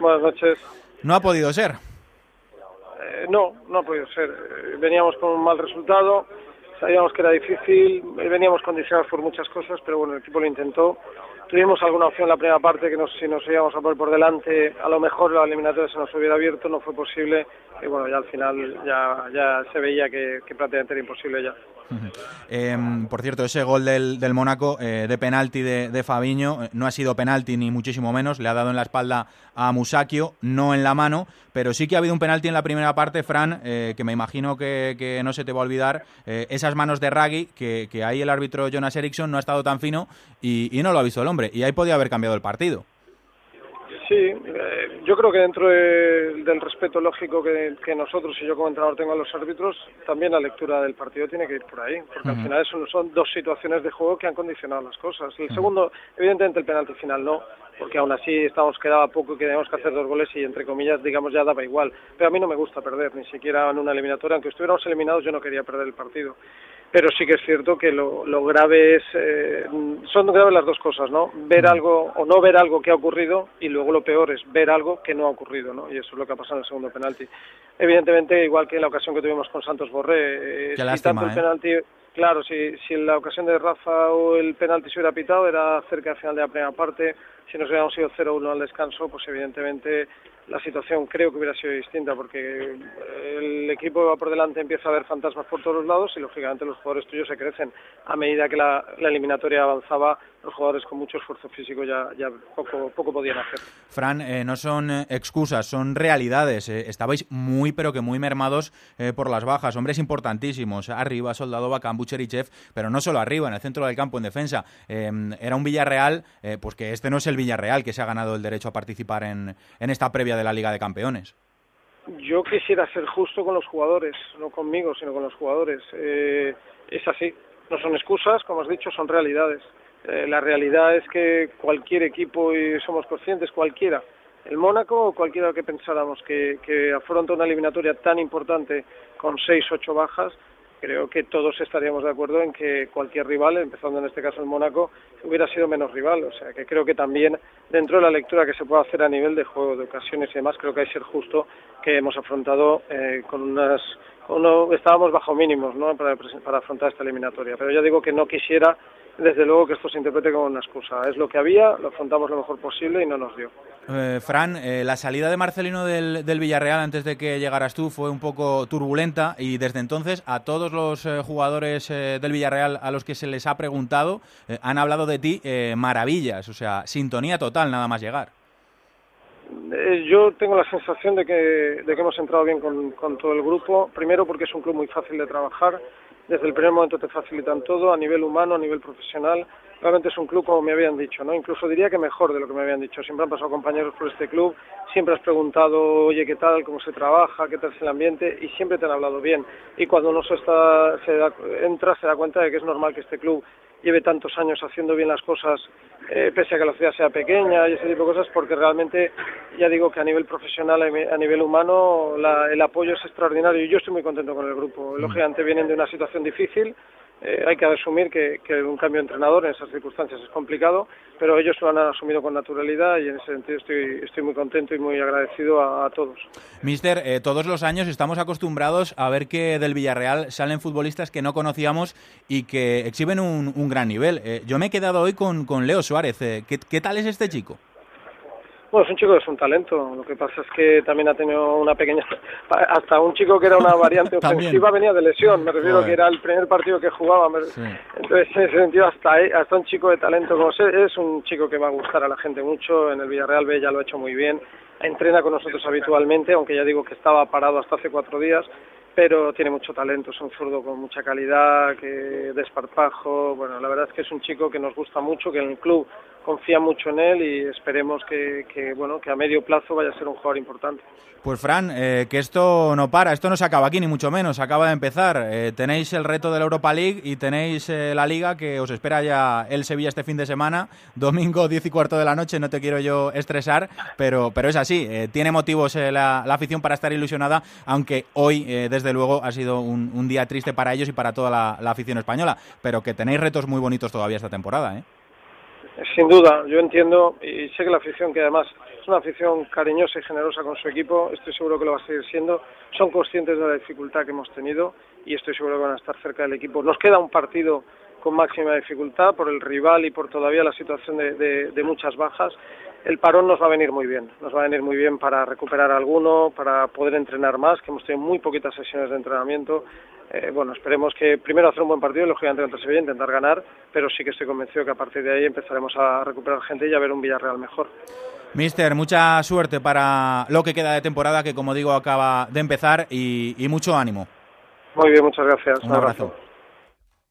Buenas noches. No ha podido ser. Eh, no, no ha podido ser. Eh, veníamos con un mal resultado, sabíamos que era difícil, eh, veníamos condicionados por muchas cosas, pero bueno, el equipo lo intentó. Tuvimos alguna opción en la primera parte que no, si nos íbamos a poner por delante, a lo mejor la eliminatoria se nos hubiera abierto, no fue posible y bueno, ya al final ya, ya se veía que, que prácticamente era imposible ya. Eh, por cierto, ese gol del, del Mónaco eh, de penalti de, de Fabiño eh, no ha sido penalti ni muchísimo menos, le ha dado en la espalda a Musakio, no en la mano, pero sí que ha habido un penalti en la primera parte, Fran, eh, que me imagino que, que, no se te va a olvidar, eh, manos de Raggi, que, que, ahí el árbitro Jonas Eriksson no ha estado tan fino y, y no lo ha visto el hombre, y ahí podía haber cambiado el partido. Sí, eh, yo creo que dentro de, del respeto lógico que, que, nosotros y yo como entrenador tengo a los árbitros, también la lectura del partido tiene que ir por ahí, porque uh -huh. al final eso son dos situaciones de juego que han condicionado las cosas. El uh -huh. segundo, evidentemente el penalti final no, porque aún así estábamos quedaba poco y teníamos que hacer dos goles y entre comillas, digamos, ya daba igual. Pero a mí no me gusta perder, ni siquiera en una eliminatoria, aunque estuviéramos eliminados yo no quería perder el partido pero sí que es cierto que lo, lo grave es eh, son graves las dos cosas no ver algo o no ver algo que ha ocurrido y luego lo peor es ver algo que no ha ocurrido no y eso es lo que ha pasado en el segundo penalti. Evidentemente igual que en la ocasión que tuvimos con Santos Borré eh, lástima, tanto el penalti ¿eh? Claro si si en la ocasión de Rafa o el penalti se hubiera pitado era cerca al final de la primera parte. Si nos hubiéramos ido 0-1 al descanso pues evidentemente la situación creo que hubiera sido distinta porque el equipo va por delante empieza a ver fantasmas por todos los lados y lógicamente los jugadores tuyos se crecen a medida que la eliminatoria avanzaba los jugadores con mucho esfuerzo físico ya, ya poco, poco podían hacer. Fran, eh, no son eh, excusas, son realidades. Eh, estabais muy, pero que muy mermados eh, por las bajas. Hombres importantísimos. Arriba, Soldado, Bacán, Bucherichev, pero no solo arriba, en el centro del campo, en defensa. Eh, era un Villarreal, eh, pues que este no es el Villarreal que se ha ganado el derecho a participar en, en esta previa de la Liga de Campeones. Yo quisiera ser justo con los jugadores, no conmigo, sino con los jugadores. Eh, es así. No son excusas, como has dicho, son realidades. Eh, la realidad es que cualquier equipo, y somos conscientes, cualquiera, el Mónaco o cualquiera que pensáramos que, que afronta una eliminatoria tan importante con seis, ocho bajas, creo que todos estaríamos de acuerdo en que cualquier rival, empezando en este caso el Mónaco, hubiera sido menos rival. O sea, que creo que también dentro de la lectura que se puede hacer a nivel de juego, de ocasiones y demás, creo que hay que ser justo que hemos afrontado eh, con unas... Uno, estábamos bajo mínimos ¿no? para, para afrontar esta eliminatoria, pero ya digo que no quisiera desde luego que esto se interprete como una excusa. Es lo que había, lo afrontamos lo mejor posible y no nos dio. Eh, Fran, eh, la salida de Marcelino del, del, Villarreal antes de que llegaras tú fue un poco turbulenta y desde entonces a todos los eh, jugadores eh, del Villarreal a los que se les ha preguntado han hablado de ti maravillas, o sea, sintonía total nada más llegar. Yo tengo la sensación de que, de que hemos entrado bien con, con todo el grupo, primero porque es un club muy fácil de trabajar, desde el primer momento te facilitan todo, a nivel humano, a nivel profesional. Realmente es un club como me habían dicho, ¿no? Incluso diría que mejor de lo que me habían dicho. Siempre han pasado compañeros por este club, siempre has preguntado, oye, ¿qué tal? ¿Cómo se trabaja? ¿Qué tal es el ambiente? Y siempre te han hablado bien. Y cuando uno se, está, se da, entra, se da cuenta de que es normal que este club lleve tantos años haciendo bien las cosas, eh, pese a que la ciudad sea pequeña y ese tipo de cosas, porque realmente, ya digo que a nivel profesional, a nivel humano, la, el apoyo es extraordinario y yo estoy muy contento con el grupo. Lógicamente vienen de una situación difícil, eh, hay que asumir que, un cambio de entrenador en esas circunstancias es complicado, pero ellos lo han asumido con naturalidad y en ese sentido estoy, muy contento y muy agradecido a, a todos. Mister, eh, todos los años estamos acostumbrados a ver que del Villarreal salen futbolistas que no conocíamos y que exhiben un, gran nivel. Eh, yo me he quedado hoy con, Leo Suárez. Eh, ¿qué, ¿Qué tal es este chico? Bueno, es un chico que es un talento. Lo que pasa es que también ha tenido una pequeña. Hasta un chico que era una variante ofensiva venía de lesión. Me refiero que era el primer partido que jugaba. Sí. Entonces, en ese sentido, hasta, ahí, hasta un chico de talento como ese, es un chico que va a gustar a la gente mucho. En el Villarreal B ya lo ha hecho muy bien. Entrena con nosotros habitualmente, aunque ya digo que estaba parado hasta hace cuatro días pero tiene mucho talento, es un zurdo con mucha calidad, que desparpajo, bueno, la verdad es que es un chico que nos gusta mucho, que en el club confía mucho en él y esperemos que, bueno, que a medio plazo vaya a ser un jugador importante. Pues Fran, eh, que esto no para, esto no se acaba aquí ni mucho menos, acaba de empezar. Eh, tenéis el reto de la Europa League y tenéis eh, la Liga que os espera ya el Sevilla este fin de semana, domingo 10 y cuarto de la noche, no te quiero yo estresar, pero, pero es así, eh, tiene motivos la, afición para estar ilusionada, aunque hoy, desde luego, ha sido un, un, día triste para ellos y para toda la, la afición española, pero que tenéis retos muy bonitos todavía esta temporada. ¿eh? Sin duda, yo entiendo y sé que la afición que además Es una afición cariñosa y generosa con su equipo, estoy seguro que lo va a seguir siendo. Son conscientes de la dificultad que hemos tenido y estoy seguro que van a estar cerca del equipo. Nos queda un partido con máxima dificultad por el rival y por todavía la situación de, de muchas bajas. El parón nos va a venir muy bien, nos va a venir muy bien para recuperar alguno, para poder entrenar más, que hemos tenido muy poquitas sesiones de entrenamiento eh, bueno, esperemos que primero hacer un buen partido, lógicamente contra Sevilla, intentar ganar, pero sí que estoy convencido que a partir de ahí empezaremos a recuperar gente y a ver un Villarreal mejor. Mister, mucha suerte para lo que queda de temporada, que como digo acaba de empezar, y, mucho ánimo. Muy bien, muchas gracias. Un, abrazo.